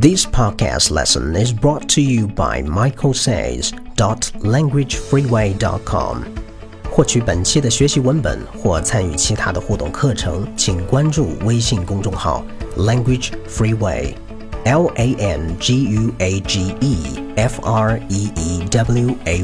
This podcast lesson is brought to you by michaelsays.languagefreeway.com。获取本期的学习文本或参与其他的互动课程，请关注微信公众号 Language Freeway。L A N G U A G E F R E E W A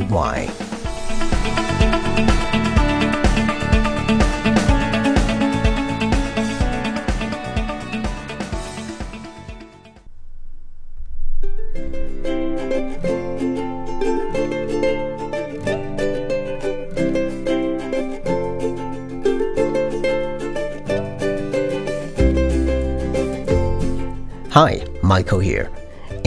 Hi, Michael here.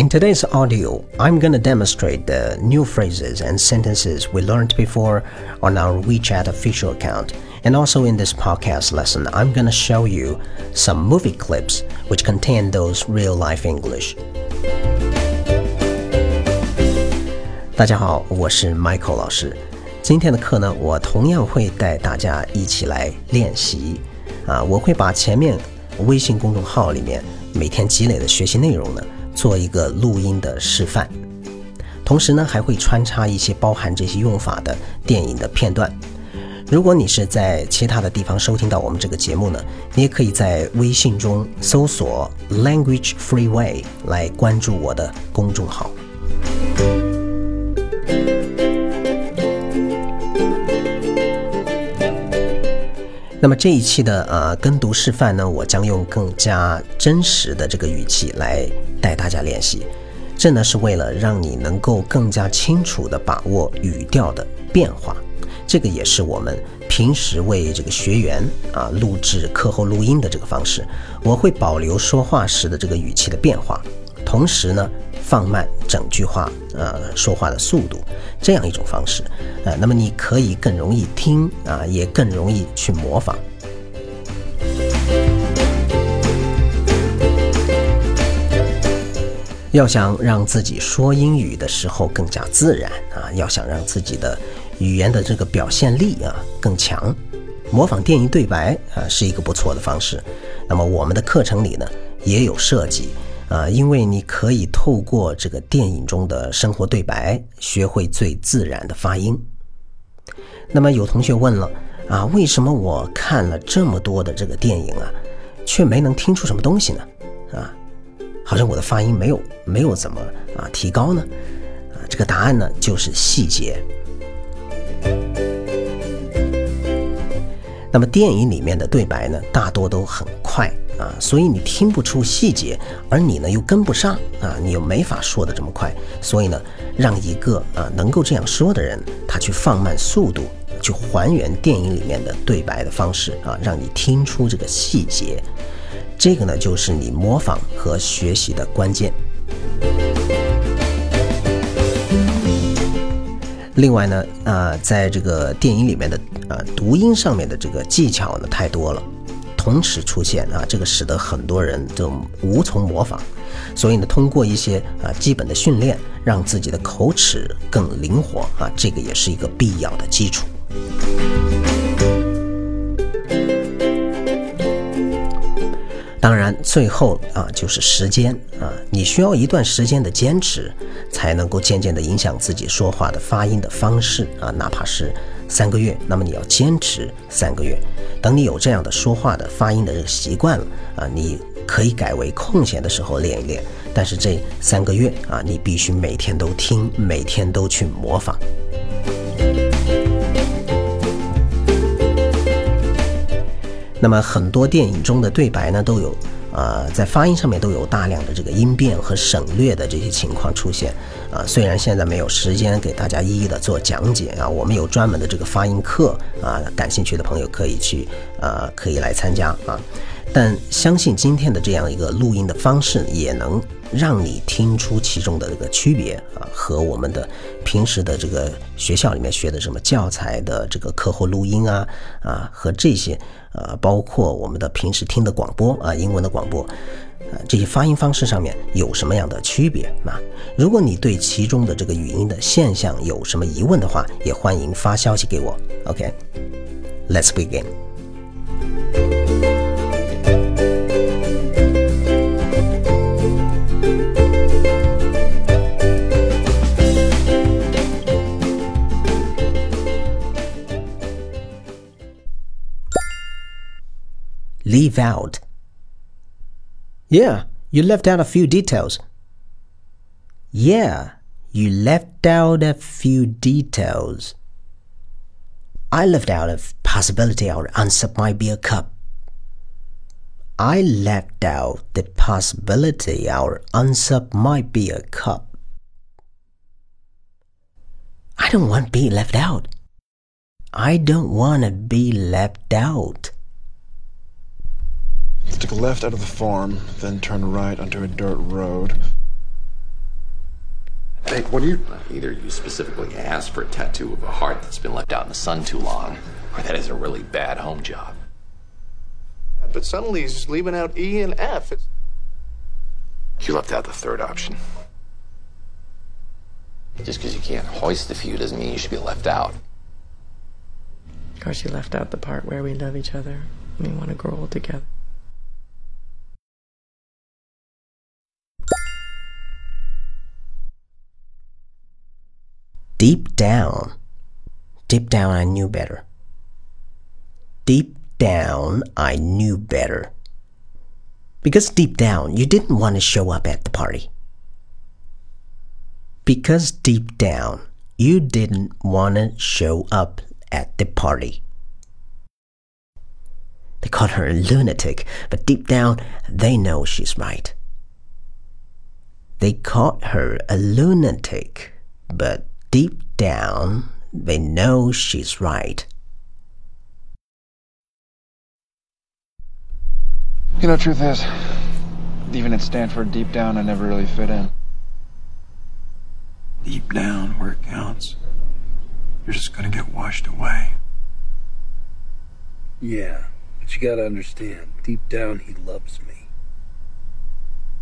In today's audio, I'm going to demonstrate the new phrases and sentences we learned before on our WeChat official account. And also in this podcast lesson, I'm going to show you some movie clips which contain those real life English. 大家好，我是 Michael 老师。今天的课呢，我同样会带大家一起来练习。啊，我会把前面微信公众号里面每天积累的学习内容呢， 做一个录音的示范，同时呢，还会穿插一些包含这些用法的电影的片段。如果你是在其他的地方收听到我们这个节目呢，你也可以在微信中搜索 Language Freeway 来关注我的公众号。那么这一期的呃跟读示范呢，我将用更加真实的这个语气来带大家练习，这呢是为了让你能够更加清楚的把握语调的变化。这个也是我们平时为这个学员啊录制课后录音的这个方式，我会保留说话时的这个语气的变化，同时呢。放慢整句话，呃，说话的速度，这样一种方式，呃，那么你可以更容易听啊，也更容易去模仿。要想让自己说英语的时候更加自然啊，要想让自己的语言的这个表现力啊更强，模仿电影对白啊是一个不错的方式。那么我们的课程里呢也有设计。啊，因为你可以透过这个电影中的生活对白，学会最自然的发音。那么有同学问了啊，为什么我看了这么多的这个电影啊，却没能听出什么东西呢？啊，好像我的发音没有没有怎么啊提高呢？啊，这个答案呢就是细节。那么电影里面的对白呢，大多都很快。啊，所以你听不出细节，而你呢又跟不上啊，你又没法说的这么快，所以呢，让一个啊能够这样说的人，他去放慢速度，去还原电影里面的对白的方式啊，让你听出这个细节，这个呢就是你模仿和学习的关键。另外呢，啊，在这个电影里面的啊读音上面的这个技巧呢太多了。同时出现啊，这个使得很多人都无从模仿，所以呢，通过一些啊基本的训练，让自己的口齿更灵活啊，这个也是一个必要的基础。当然，最后啊就是时间啊，你需要一段时间的坚持，才能够渐渐的影响自己说话的发音的方式啊，哪怕是。三个月，那么你要坚持三个月。等你有这样的说话的发音的这个习惯了啊，你可以改为空闲的时候练一练。但是这三个月啊，你必须每天都听，每天都去模仿。那么很多电影中的对白呢，都有。呃，在发音上面都有大量的这个音变和省略的这些情况出现，啊，虽然现在没有时间给大家一一的做讲解啊，我们有专门的这个发音课啊，感兴趣的朋友可以去，呃，可以来参加啊。但相信今天的这样一个录音的方式，也能让你听出其中的这个区别啊，和我们的平时的这个学校里面学的什么教材的这个课后录音啊啊，和这些呃，包括我们的平时听的广播啊，英文的广播，啊，这些发音方式上面有什么样的区别啊？如果你对其中的这个语音的现象有什么疑问的话，也欢迎发消息给我。OK，Let's begin。Leave out. Yeah, you left out a few details. Yeah, you left out a few details. I left out a possibility our answer might be a cup. I left out the possibility our answer might be a cup. I don't want to be left out. I don't want to be left out. Let's a left out of the farm, then turn right onto a dirt road. Hey, what are you? Either you specifically asked for a tattoo of a heart that's been left out in the sun too long, or that is a really bad home job. But suddenly he's leaving out E and F. It's... You left out the third option. Just because you can't hoist a few doesn't mean you should be left out. Of course, you left out the part where we love each other and we want to grow old together. Deep down, deep down, I knew better. Deep down, I knew better. Because deep down, you didn't want to show up at the party. Because deep down, you didn't want to show up at the party. They call her a lunatic, but deep down, they know she's right. They called her a lunatic, but deep down, they know she's right. You know, truth is, even at Stanford, deep down, I never really fit in. Deep down, where it counts, you're just gonna get washed away. Yeah, but you gotta understand, deep down, he loves me.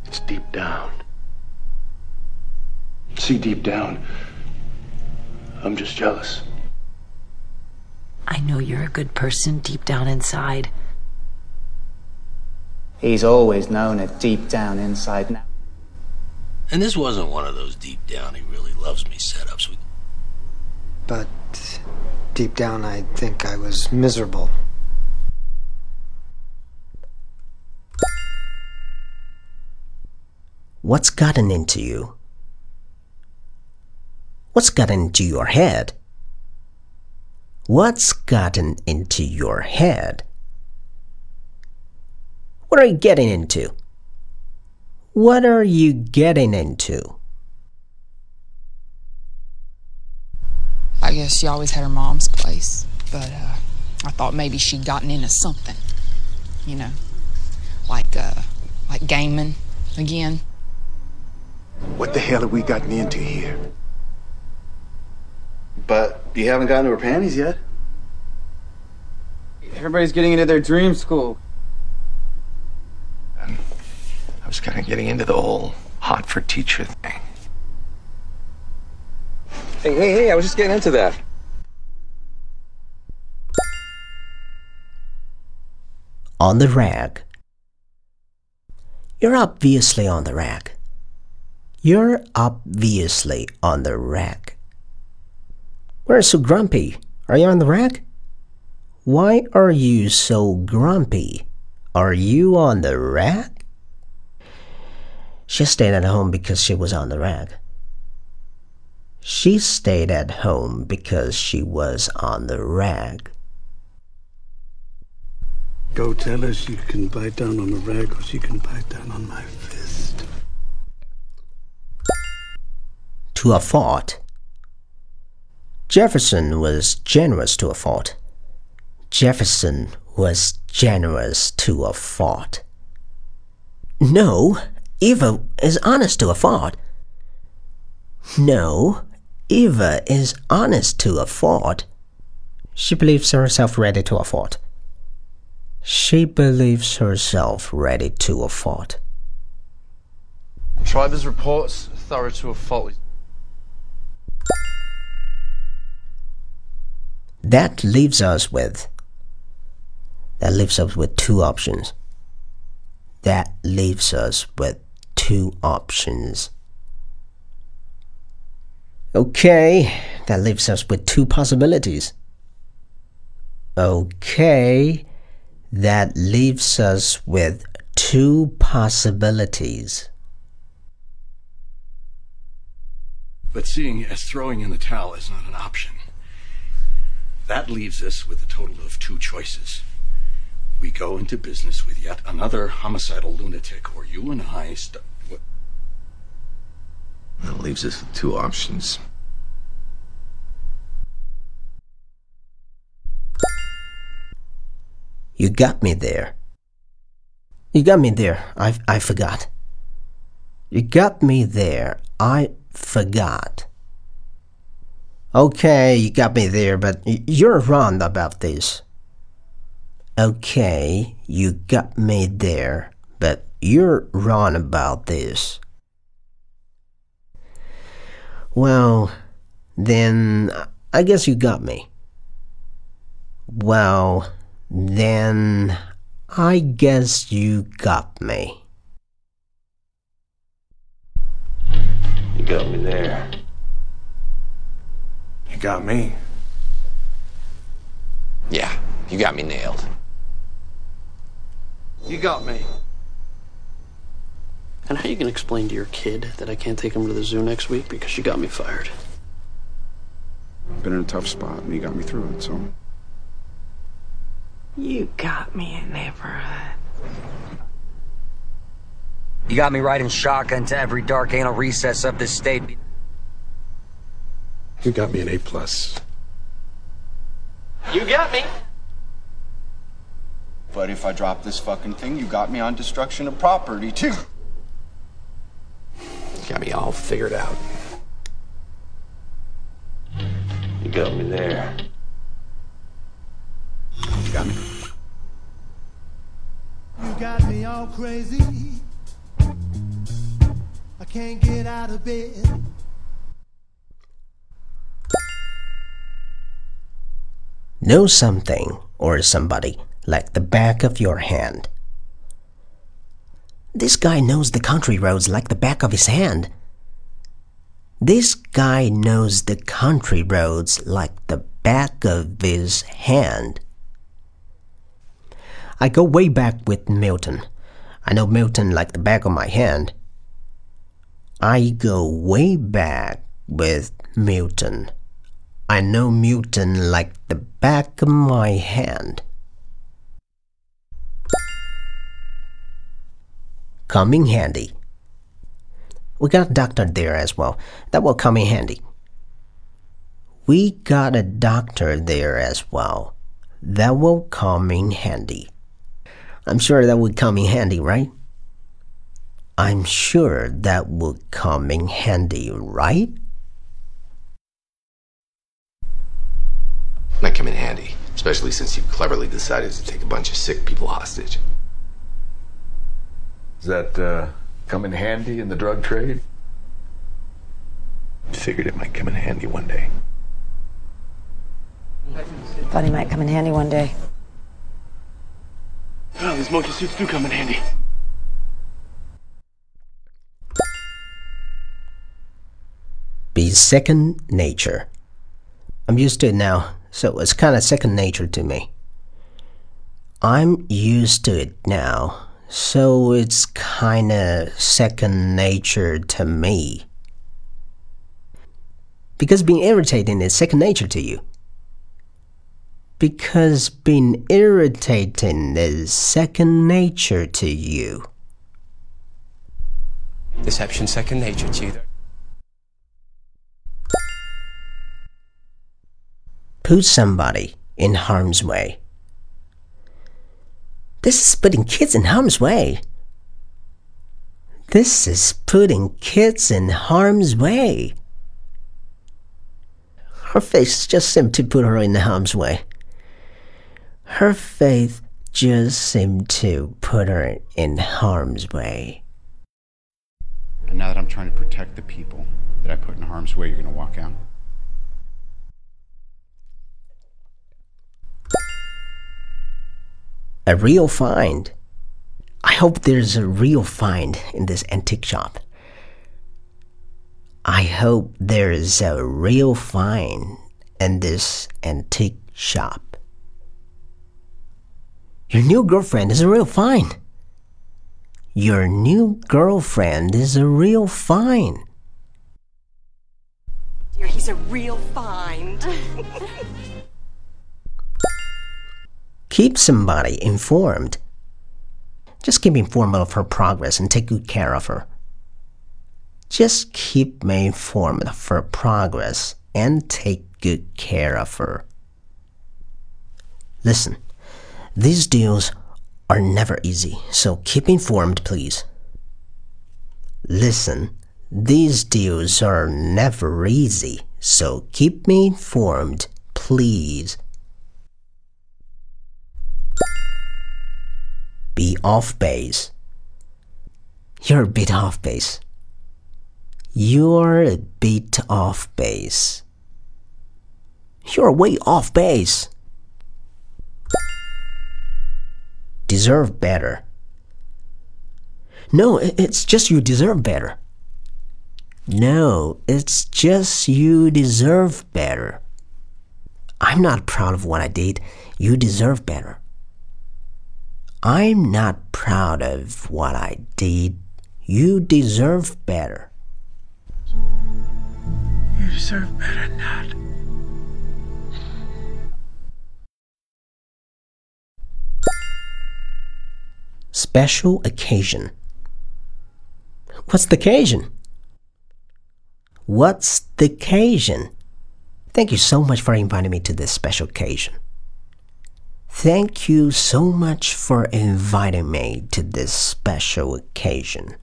It's deep down. See, deep down, I'm just jealous. I know you're a good person deep down inside. He's always known it deep down inside now. And this wasn't one of those deep down, he really loves me setups. We... But deep down, I think I was miserable. What's gotten into you? What's gotten into your head? What's gotten into your head? What are you getting into? What are you getting into? I guess she always had her mom's place, but uh, I thought maybe she'd gotten into something, you know, like uh, like gaming again. What the hell have we gotten into here? But you haven't gotten to her panties yet. Everybody's getting into their dream school. I was kind of getting into the whole hot for teacher thing. Hey, hey, hey, I was just getting into that. On the rag. You're obviously on the rag. You're obviously on the rag. Where's so grumpy? Are you on the rag? Why are you so grumpy? Are you on the rag? She stayed at home because she was on the rag. She stayed at home because she was on the rag. Go tell her she can bite down on the rag or she can bite down on my fist. To a fault. Jefferson was generous to a fault. Jefferson was generous to a fault. No, Eva is honest to a fault. No, Eva is honest to a fault. She believes herself ready to a fault. She believes herself ready to a fault. Schreiber's reports thorough to a fault. That leaves us with. That leaves us with two options. That leaves us with two options. Okay, that leaves us with two possibilities. Okay, that leaves us with two possibilities. But seeing as throwing in the towel is not an option, that leaves us with a total of two choices. We go into business with yet another homicidal lunatic, or you and I st- what? That leaves us with two options. You got me there. You got me there. I, I forgot. You got me there. I forgot. Okay, you got me there, but you're wrong about this. Okay, you got me there, but you're wrong about this. Well, then I guess you got me. Well, then I guess you got me. You got me there. You got me. Yeah, you got me nailed. You got me. And how you gonna explain to your kid that I can't take him to the zoo next week because you got me fired? Been in a tough spot, and you got me through it, so. You got me a neighborhood. You got me riding shotgun to every dark anal recess of this state. You got me an A plus. You got me. But if I drop this fucking thing, you got me on destruction of property, too. You got me all figured out. You got me there. You got me. You got me all crazy. I can't get out of bed. Know something or somebody like the back of your hand. This guy knows the country roads like the back of his hand. This guy knows the country roads like the back of his hand. I go way back with Milton. I know Milton like the back of my hand. I go way back with Milton. I know Milton like the back of my hand. Coming handy. We got a doctor there as well. That will come in handy. We got a doctor there as well. That will come in handy. I'm sure that would come in handy, right? I'm sure that would come in handy, right? Might come in handy, especially since you've cleverly decided to take a bunch of sick people hostage. Does that uh, come in handy in the drug trade? Figured it might come in handy one day. Thought he might come in handy one day. Oh, these monkey suits do come in handy. Be second nature. I'm used to it now, so it's kind of second nature to me. I'm used to it now, so it's kind of second nature to me. Because being irritating is second nature to you. Because being irritating is second nature to you. Deception second nature to you. Put somebody in harm's way. This is putting kids in harm's way. This is putting kids in harm's way. Her face just seemed to put her in harm's way. Her faith just seemed to put her in harm's way. And now that I'm trying to protect the people that I put in harm's way, you're going to walk out? A real find. I hope there's a real find in this antique shop. I hope there is a real find in this antique shop. Your new girlfriend is a real find. Your new girlfriend is a real find. Dear, he's a real find. Keep somebody informed. Just keep informed of her progress and take good care of her. Just keep me informed of her progress and take good care of her. Listen, these deals are never easy, so keep informed, please. Listen, these deals are never easy, so keep me informed, please. Be off base. You're a bit off base. You're a bit off base. You're way off base. Deserve better. No, it's just you deserve better. No, it's just you deserve better. I'm not proud of what I did. You deserve better. I'm not proud of what I did. You deserve better. You deserve better than that. Special occasion. What's the occasion? What's the occasion? Thank you so much for inviting me to this special occasion. Thank you so much for inviting me to this special occasion.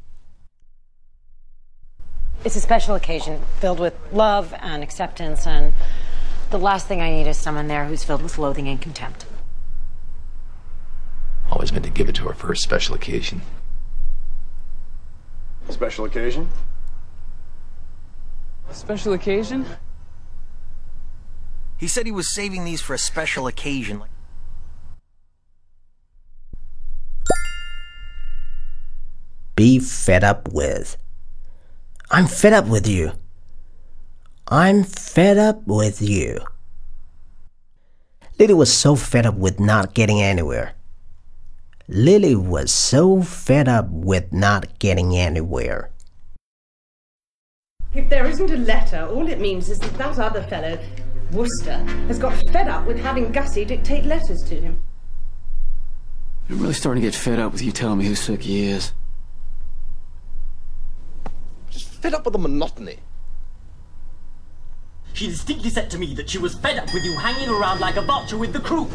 It's a special occasion filled with love and acceptance, and the last thing I need is someone there who's filled with loathing and contempt. Always meant to give it to her for a special occasion. Special occasion? Special occasion? He said he was saving these for a special occasion. Be fed up with. I'm fed up with you. I'm fed up with you. Lily was so fed up with not getting anywhere. Lily was so fed up with not getting anywhere. If there isn't a letter, all it means is that that other fellow, Wooster, has got fed up with having Gussie dictate letters to him. I'm really starting to get fed up with you telling me who Sookie is. Just fed up with the monotony. She distinctly said to me that she was fed up with you hanging around like a vulture with the crew.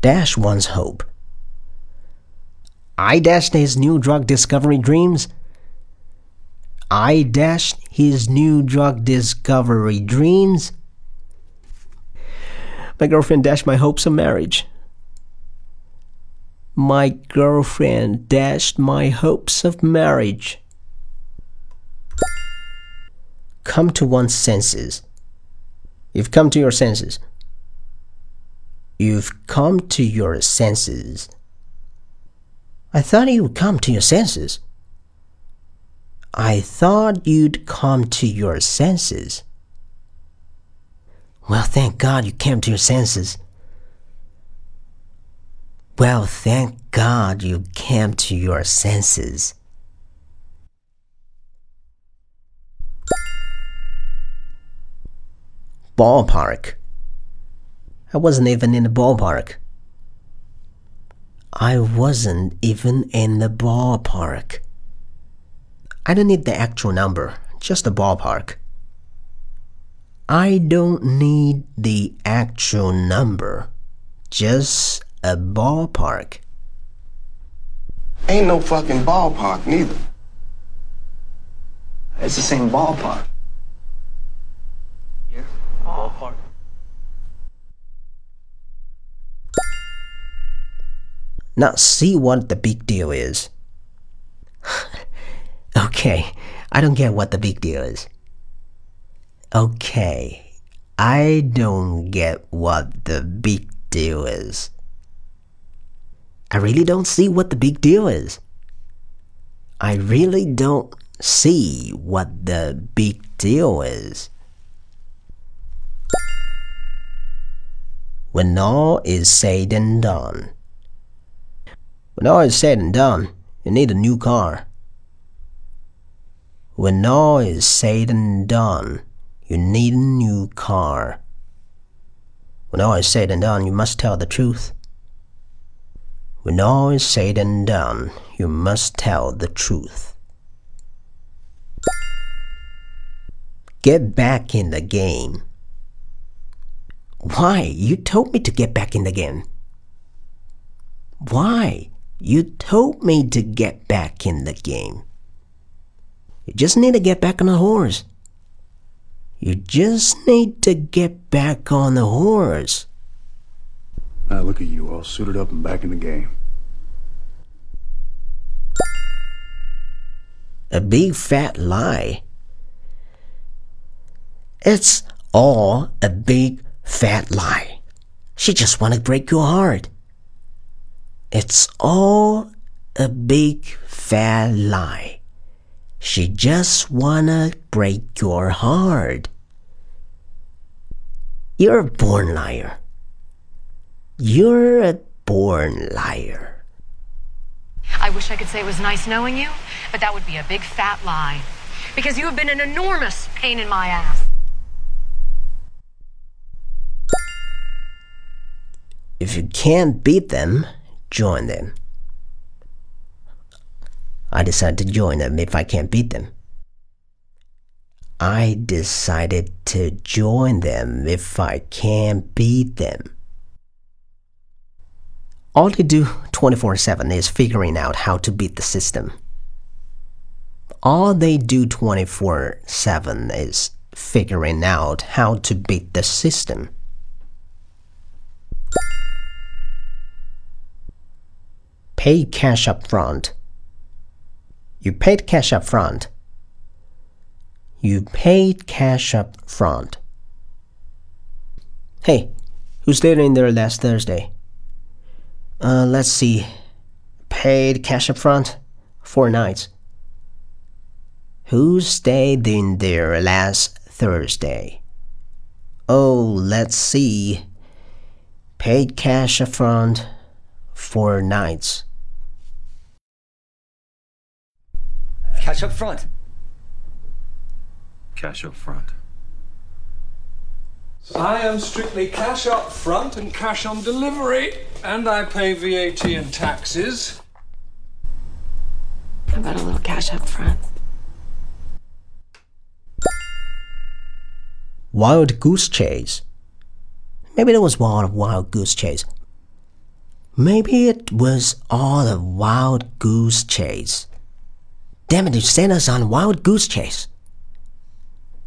Dash one's hope. I dashed his new drug discovery dreams. I dashed his new drug discovery dreams. My girlfriend dashed my hopes of marriage. My girlfriend dashed my hopes of marriage. Come to one's senses. You've come to your senses. You've come to your senses. I thought you'd come to your senses. I thought you'd come to your senses. Well, thank God you came to your senses. Well, thank God you came to your senses. Ballpark. I wasn't even in the ballpark. I wasn't even in the ballpark. I don't need the actual number, just the ballpark. I don't need the actual number, just a ballpark. Ain't no fucking ballpark, neither. It's the same ballpark. Here, ballpark. not see what the big deal is. okay, I don't get what the big deal is. Okay, I don't get what the big deal is. I really don't see what the big deal is. I really don't see what the big deal is. When all is said and done. When all is said and done, you need a new car. When all is said and done, you need a new car. When all is said and done, you must tell the truth. When all is said and done, you must tell the truth. Get back in the game. Why? You told me to get back in the game. Why? You told me to get back in the game. You just need to get back on the horse. You just need to get back on the horse. Now look at you, all suited up and back in the game. A big fat lie. It's all a big fat lie. She just want to break your heart. It's all a big fat lie. She just wanna break your heart. You're a born liar. You're a born liar. I wish I could say it was nice knowing you, but that would be a big fat lie. Because you have been an enormous pain in my ass. If you can't beat them, join them. I decided to join them if I can't beat them. I decided to join them if I can't beat them. All they do 24 7 is figuring out how to beat the system. All they do 24 7 is figuring out how to beat the system. Pay cash up front. You paid cash up front. You paid cash up front. Hey, who stayed in there last Thursday? Uh, let's see. Paid cash up front? Four nights. Who stayed in there last Thursday? Oh, let's see. Paid cash up front? Four nights. Cash up front. Cash up front. I am strictly cash up front and cash on delivery, and I pay VAT and taxes. How about a little cash up front? Wild Goose Chase. Maybe it was all a wild goose chase. Maybe it was all a wild goose chase. Damn it, you sent us on a wild goose chase.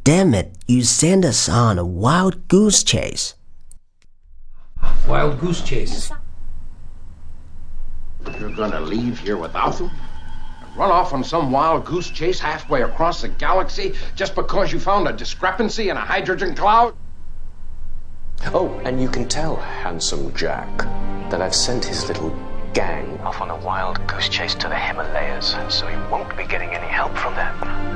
Damn it, you sent us on a wild goose chase. Wild goose chase. You're gonna leave here without them? And Run off on some wild goose chase halfway across the galaxy just because you found a discrepancy in a hydrogen cloud? Oh, and you can tell Handsome Jack that I've sent his little gang off on a wild goose chase to the Himalayas, so he won't be getting any help from them. “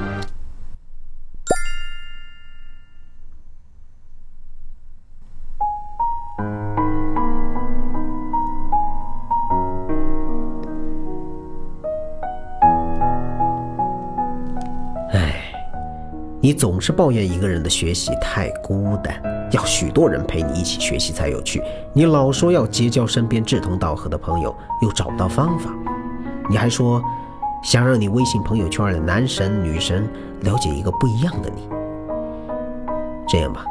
你总是抱怨一个人的学习太孤单，要许多人陪你一起学习才有趣。你老说要结交身边志同道合的朋友，又找不到方法。你还说想让你微信朋友圈的男神女神了解一个不一样的你。这样吧，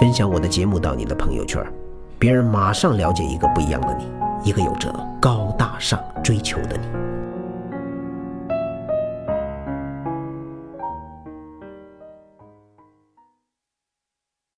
分享我的节目到你的朋友圈，别人马上了解一个不一样的你，一个有着高大上追求的你。”